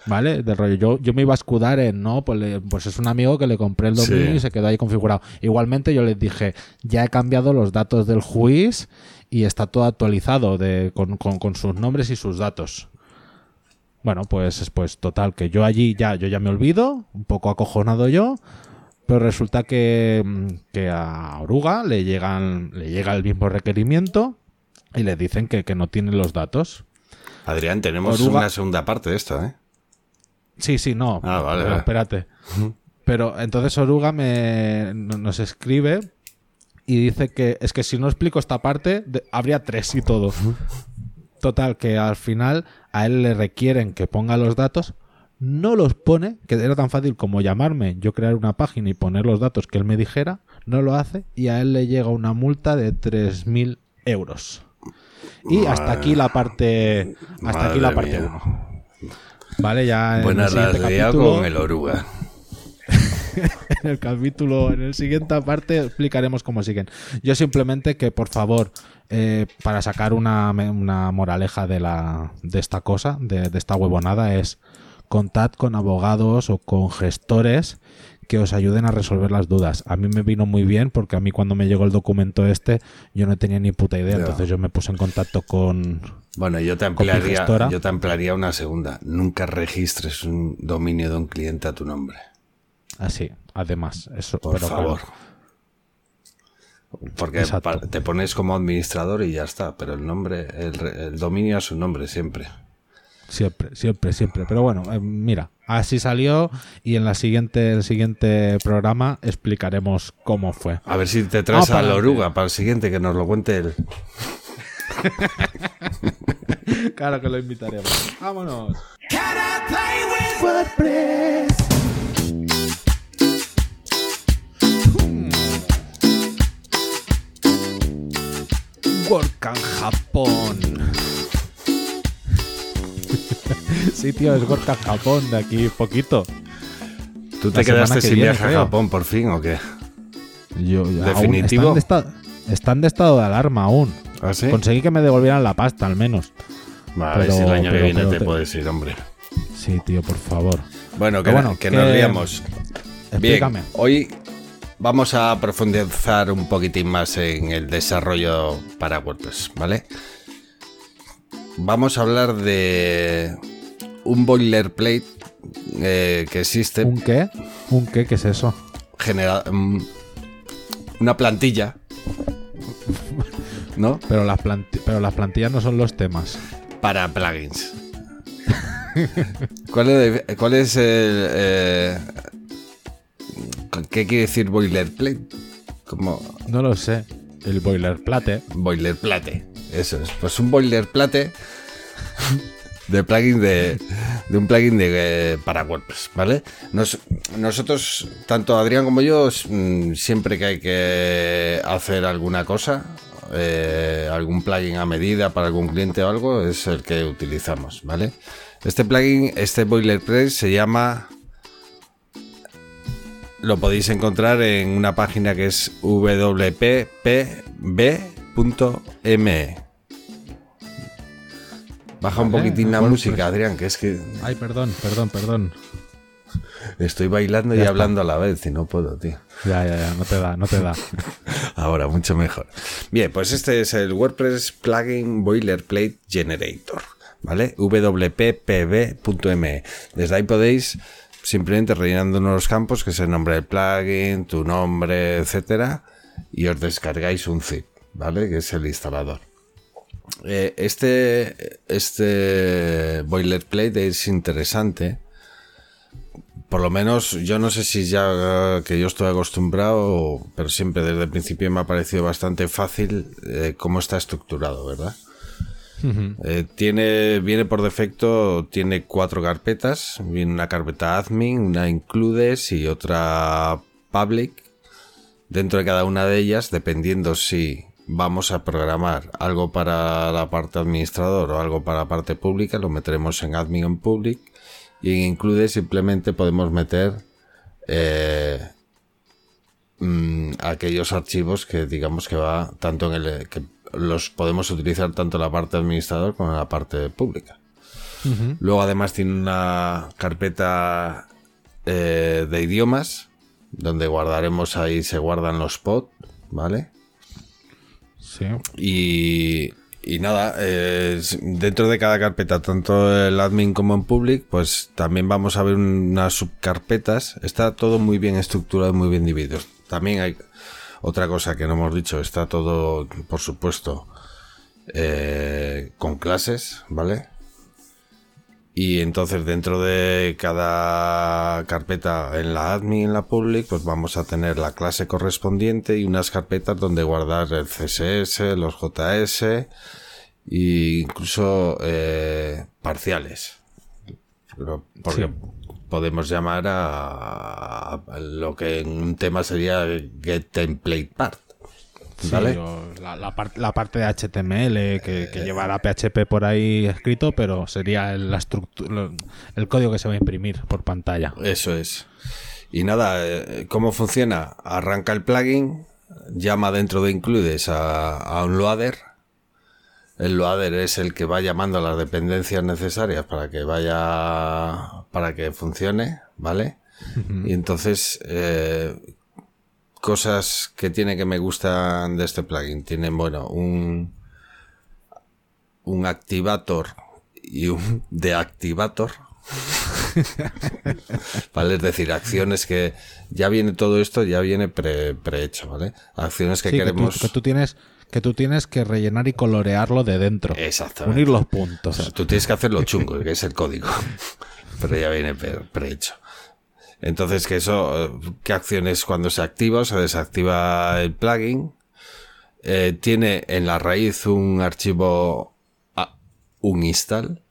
[SPEAKER 1] ¿Vale? De rollo, yo, yo me iba a escudar en, no, pues, le- pues es un amigo que le compré el dominio
[SPEAKER 2] Sí.
[SPEAKER 1] y se quedó ahí configurado. Igualmente yo les dije, ya he cambiado los datos del juiz y está todo actualizado de, con, con- con sus nombres y sus datos. Bueno, pues, pues total, que yo allí ya, yo ya me olvido, un poco acojonado yo, pero resulta que, mm, que a Oruga le llegan, le llega el mismo requerimiento y le dicen que, que no tienen los datos.
[SPEAKER 2] Adrián, tenemos
[SPEAKER 1] Oruga-
[SPEAKER 2] una segunda parte de esto, ¿eh?
[SPEAKER 1] Sí, sí, no.
[SPEAKER 2] Ah, vale,
[SPEAKER 1] pero espérate. Pero entonces Oruga me, no- nos escribe y dice que es que si no explico esta parte, de- habría tres y todo. Total, que al final a él le requieren que ponga los datos, no los pone, que era tan fácil como llamarme, yo crear una página y poner los datos que él me dijera, no lo hace y a él le llega una multa de 3.000 euros. Y hasta aquí la parte. Hasta aquí la parte
[SPEAKER 2] mía.
[SPEAKER 1] 1. Vale, ya en
[SPEAKER 2] Buenas
[SPEAKER 1] el capítulo,
[SPEAKER 2] con el oruga. <laughs>
[SPEAKER 1] en el capítulo, en el siguiente parte explicaremos cómo siguen. Yo simplemente que por favor, eh, para sacar una, una moraleja de la de esta cosa, de, de esta huevonada, es contad con abogados o con gestores que os ayuden a resolver las dudas. A mí me vino muy bien porque a mí cuando me llegó el documento este yo no tenía ni puta idea, entonces yo me puse en contacto con...
[SPEAKER 2] Bueno, yo te ampliaría, yo te ampliaría una segunda. Nunca registres un dominio de un cliente a tu nombre.
[SPEAKER 1] Así, además, eso.
[SPEAKER 2] Por
[SPEAKER 1] pero
[SPEAKER 2] favor.
[SPEAKER 1] claro,
[SPEAKER 2] Porque
[SPEAKER 1] Exacto.
[SPEAKER 2] te pones como administrador y ya está. Pero el nombre, el, dominio a su nombre siempre.
[SPEAKER 1] Siempre, siempre, siempre. Pero bueno, eh, mira, así salió y en la siguiente, el siguiente programa explicaremos cómo fue.
[SPEAKER 2] A ver si te traes a la oruga para el siguiente que nos lo cuente él. <laughs>
[SPEAKER 1] Claro que lo invitaremos. Vámonos. Work Japón. Sí, tío, es Work Japón de aquí poquito.
[SPEAKER 2] ¿Tú te
[SPEAKER 1] La
[SPEAKER 2] quedaste
[SPEAKER 1] que
[SPEAKER 2] sin
[SPEAKER 1] viene,
[SPEAKER 2] viaje a
[SPEAKER 1] creo.
[SPEAKER 2] Japón por fin o qué?
[SPEAKER 1] Yo,
[SPEAKER 2] ¿Definitivo?
[SPEAKER 1] Están de, esta- están de estado de alarma aún.
[SPEAKER 2] ¿Ah, sí?
[SPEAKER 1] Conseguí que me devolvieran la pasta, al menos.
[SPEAKER 2] Va, a ver
[SPEAKER 1] pero-
[SPEAKER 2] si el año que viene
[SPEAKER 1] pero
[SPEAKER 2] te,
[SPEAKER 1] te-
[SPEAKER 2] puedes ir, hombre.
[SPEAKER 1] Sí, tío, por favor.
[SPEAKER 2] Bueno, que,
[SPEAKER 1] bueno,
[SPEAKER 2] que
[SPEAKER 1] que-
[SPEAKER 2] nos liamos.
[SPEAKER 1] Explícame.
[SPEAKER 2] Bien, hoy vamos a profundizar un poquitín más en el desarrollo para WordPress, ¿vale? Vamos a hablar de un boilerplate eh, que existe,
[SPEAKER 1] ¿Un qué? ¿Un qué? ¿Qué es eso?
[SPEAKER 2] genera- mm, una plantilla, ¿no?
[SPEAKER 1] Pero las, pero las plantillas no son los temas.
[SPEAKER 2] Para plugins. ¿Cuál es, cuál es el... eh, ¿Qué quiere decir boilerplate? Como
[SPEAKER 1] No lo sé. El boilerplate.
[SPEAKER 2] boilerplate. Eso es. Pues un boilerplate de plugin de, un plugin de eh, para WordPress, ¿vale? Nos- nosotros, tanto Adrián como yo, mm, siempre que hay que hacer alguna cosa, eh, algún plugin a medida para algún cliente o algo, es el que utilizamos, ¿vale? Este plugin, este boilerplate se llama lo podéis encontrar en una página que es wppb.me. Baja un poquitín la música, Adrián, que es que
[SPEAKER 1] Ay, perdón, perdón, perdón.
[SPEAKER 2] estoy bailando y
[SPEAKER 1] está.
[SPEAKER 2] hablando a la vez y no puedo, tío.
[SPEAKER 1] Ya, ya, ya, no te da, no te da. <laughs>
[SPEAKER 2] Ahora, mucho mejor. Bien, pues este es el WordPress Plugin Boilerplate Generator, ¿vale? wppb.me. Desde ahí podéis simplemente rellenando unos campos, que es el nombre del plugin, tu nombre, etcétera, y os descargáis un zip, ¿vale? Que es el instalador. Eh, este, este boilerplate es interesante. Por lo menos, yo no sé si ya que yo estoy acostumbrado, pero siempre desde el principio me ha parecido bastante fácil eh, cómo está estructurado, ¿verdad? Eh, tiene, viene por defecto, tiene cuatro carpetas. Viene una carpeta admin, una includes y otra public. Dentro de cada una de ellas, dependiendo si vamos a programar algo para la parte administrador o algo para la parte pública, lo meteremos en admin en public. Y en include simplemente podemos meter eh, mm, aquellos archivos que digamos que va tanto en el que los podemos utilizar tanto en la parte administrador como en la parte pública. Luego además tiene una carpeta eh, de idiomas donde guardaremos ahí se guardan los pod, ¿vale?
[SPEAKER 1] Sí.
[SPEAKER 2] Y, y nada, eh, dentro de cada carpeta, tanto el admin como en public, pues también vamos a ver unas subcarpetas. Está todo muy bien estructurado muy bien dividido. También hay otra cosa que no hemos dicho, está todo, por supuesto, eh, con clases, ¿vale? Y entonces dentro de cada carpeta en la admin en la public, pues vamos a tener la clase correspondiente y unas carpetas donde guardar el CSS, los JS e incluso eh, parciales. Porque
[SPEAKER 1] Sí.
[SPEAKER 2] podemos llamar a, a lo que en un tema sería get template part.
[SPEAKER 1] La, la par- la parte de HTML que, que llevará PHP por ahí escrito, pero sería el, la estructura, el código que se va a imprimir por pantalla.
[SPEAKER 2] Eso es. Y nada, eh, ¿cómo funciona? Arranca el plugin, llama dentro de includes a, a un loader. El loader es el que va llamando a las dependencias necesarias para que vaya, para que funcione, ¿vale? Y entonces, eh, cosas que tiene que me gustan de este plugin. Tienen, bueno, un, un activator y un deactivator. <laughs> ¿Vale? Es decir, acciones que ya viene todo esto, ya viene pre- prehecho, ¿vale? Acciones que
[SPEAKER 1] Sí, que, tú,
[SPEAKER 2] queremos.
[SPEAKER 1] que tú tienes que tú tienes que rellenar y colorearlo de dentro.
[SPEAKER 2] Exactamente.
[SPEAKER 1] Unir los
[SPEAKER 2] O
[SPEAKER 1] puntos.
[SPEAKER 2] sea, tú tienes que hacer lo chungo, que es el código. <laughs> Pero ya viene pre- prehecho. Entonces, que eso, ¿qué acciones cuando se activa o se desactiva el plugin? Eh, tiene en la raíz un archivo, ah, un install.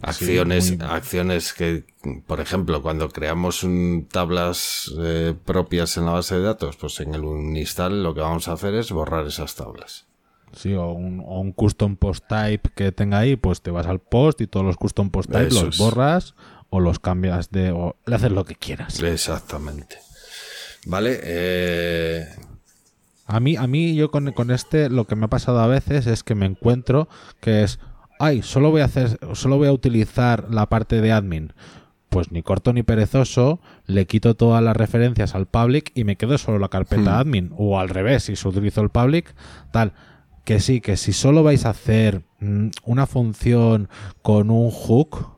[SPEAKER 2] Acciones,
[SPEAKER 1] muy-
[SPEAKER 2] acciones que, por ejemplo, cuando creamos un, tablas eh, propias en la base de datos, pues en el uninstall lo que vamos a hacer es borrar esas tablas.
[SPEAKER 1] Sí, o un, o un custom post type que tenga ahí, pues te vas al post y todos los custom post type
[SPEAKER 2] Eso
[SPEAKER 1] los
[SPEAKER 2] es.
[SPEAKER 1] O los cambias de o le haces lo que quieras.
[SPEAKER 2] Exactamente. Vale, eh,
[SPEAKER 1] A mí, a mí yo con, con este lo que me ha pasado a veces es que me encuentro que es, ay, solo voy a hacer, solo voy a utilizar la parte de admin. Pues ni corto ni perezoso, le quito todas las referencias al public y me quedo solo la carpeta admin. O al revés, si se utilizo el public, tal. Que sí, que si solo vais a hacer mm, una función con un hook,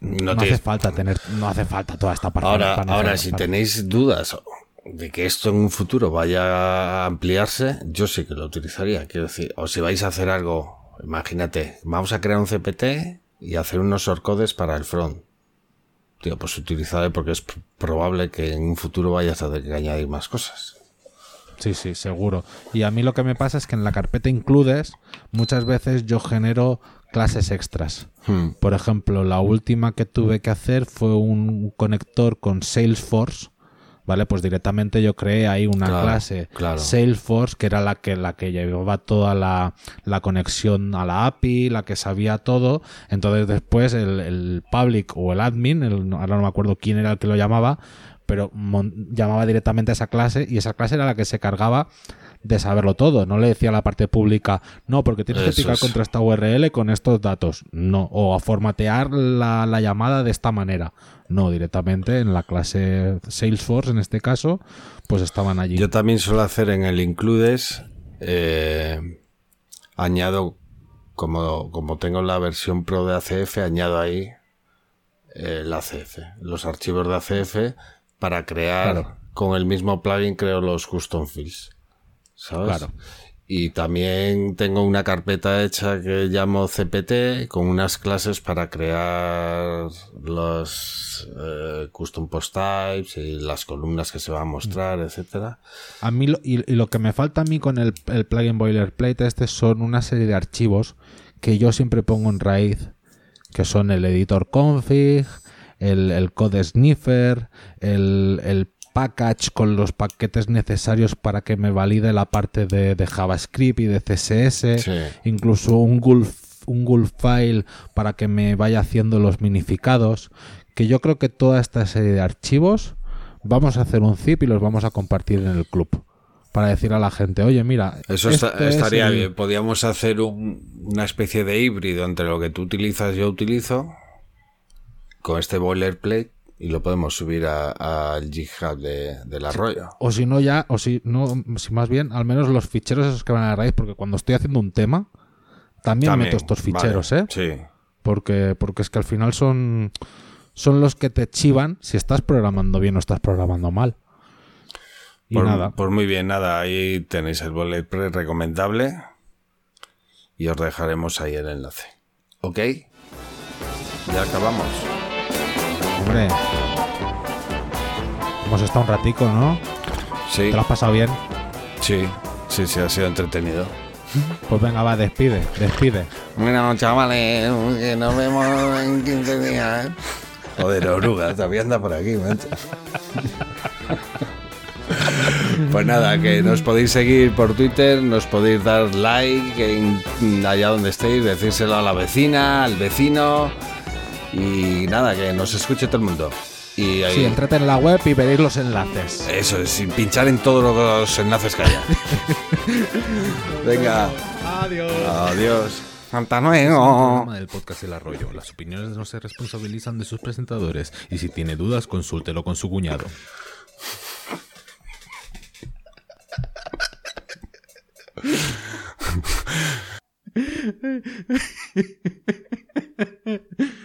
[SPEAKER 2] No
[SPEAKER 1] hace falta tener, no hace falta toda esta parte.
[SPEAKER 2] ahora,
[SPEAKER 1] para-
[SPEAKER 2] ahora si tenéis dudas de que esto en un futuro vaya a ampliarse, yo sí que lo utilizaría. Quiero decir, o si vais a hacer algo, imagínate, vamos a crear un CPT y hacer unos shortcodes para el front. Tío, pues utilizaré porque es probable que en un futuro vayas a tener que añadir más cosas.
[SPEAKER 1] Sí, sí, seguro. Y a mí lo que me pasa es que en la carpeta includes, muchas veces yo genero clases extras.
[SPEAKER 2] Hmm.
[SPEAKER 1] Por ejemplo, la última que tuve que hacer fue un conector con Salesforce. ¿Vale? Pues directamente yo creé ahí una
[SPEAKER 2] Claro,
[SPEAKER 1] clase
[SPEAKER 2] claro.
[SPEAKER 1] Salesforce, que era la que, la que llevaba toda la, la conexión a la API, la que sabía todo. Entonces después el, el public o el admin, el- ahora no me acuerdo quién era el que lo llamaba, pero llamaba directamente a esa clase y esa clase era la que se cargaba de saberlo todo. No le decía a la parte pública, no, porque tienes que picar
[SPEAKER 2] es.
[SPEAKER 1] contra esta URL con estos datos. No, o a formatear la, la llamada de esta manera. No, directamente en la clase Salesforce, en este caso, pues estaban allí.
[SPEAKER 2] Yo también suelo hacer en el includes, eh, añado, como, como tengo la versión pro de ACF, añado ahí eh, el ACF, los archivos de ACF para crear
[SPEAKER 1] Claro.
[SPEAKER 2] con el mismo plugin creo los custom fields. ¿Sabes?
[SPEAKER 1] Claro.
[SPEAKER 2] Y también tengo una carpeta hecha que llamo CPT con unas clases para crear los eh, custom post types y las columnas que se van a mostrar, etcétera.
[SPEAKER 1] A mí lo, y, y lo que me falta a mí con el, el plugin boilerplate este son una serie de archivos que yo siempre pongo en raíz, que son el editor config, el, el code sniffer, el, el package con los paquetes necesarios para que me valide la parte de, de JavaScript y de CSS,
[SPEAKER 2] Sí.
[SPEAKER 1] incluso un gulf, un file para que me vaya haciendo los minificados, que yo creo que toda esta serie de archivos vamos a hacer un zip y los vamos a compartir en el club. Para decir a la gente, oye, mira,
[SPEAKER 2] Eso está-
[SPEAKER 1] este es
[SPEAKER 2] estaría
[SPEAKER 1] el-
[SPEAKER 2] bien. Podríamos hacer un- una especie de híbrido entre lo que tú utilizas y yo utilizo con este boilerplate y lo podemos subir al GitHub de, del arroyo.
[SPEAKER 1] O si no ya, o si no, si más bien, al menos los ficheros esos que van a la raíz, porque cuando estoy haciendo un tema, también,
[SPEAKER 2] También,
[SPEAKER 1] meto estos
[SPEAKER 2] vale,
[SPEAKER 1] ficheros, ¿eh?
[SPEAKER 2] Sí.
[SPEAKER 1] Porque, porque es que al final son, son los que te chivan si estás programando bien o estás programando mal. Y
[SPEAKER 2] Pues,
[SPEAKER 1] nada.
[SPEAKER 2] pues muy bien, nada, ahí tenéis el boilerplate recomendable y os dejaremos ahí el enlace. ¿Ok? Ya acabamos.
[SPEAKER 1] Hombre. Hemos estado un ratico, ¿no?
[SPEAKER 2] Sí,
[SPEAKER 1] ¿Te lo has pasado bien?
[SPEAKER 2] sí, sí, sí, ha sido entretenido.
[SPEAKER 1] Pues venga, va, despide, despide.
[SPEAKER 2] Bueno, chavales, que nos vemos en 15 días. ¿eh? Joder, oruga, todavía anda por aquí, macho. Pues nada, que nos podéis seguir por Twitter, nos podéis dar like en, allá donde estéis, decírselo a la vecina, al vecino y nada, que nos escuche todo el mundo. Y ahí,
[SPEAKER 1] Sí, entrate en la web y veréis los enlaces.
[SPEAKER 2] eso es, sin pinchar en todos los enlaces que haya. <laughs> Venga,
[SPEAKER 1] Adiós.
[SPEAKER 2] adiós. Hasta luego.
[SPEAKER 1] programa del podcast El Arroyo. Las opiniones no se responsabilizan de sus presentadores y si tiene dudas, consúltelo con su cuñado. <laughs>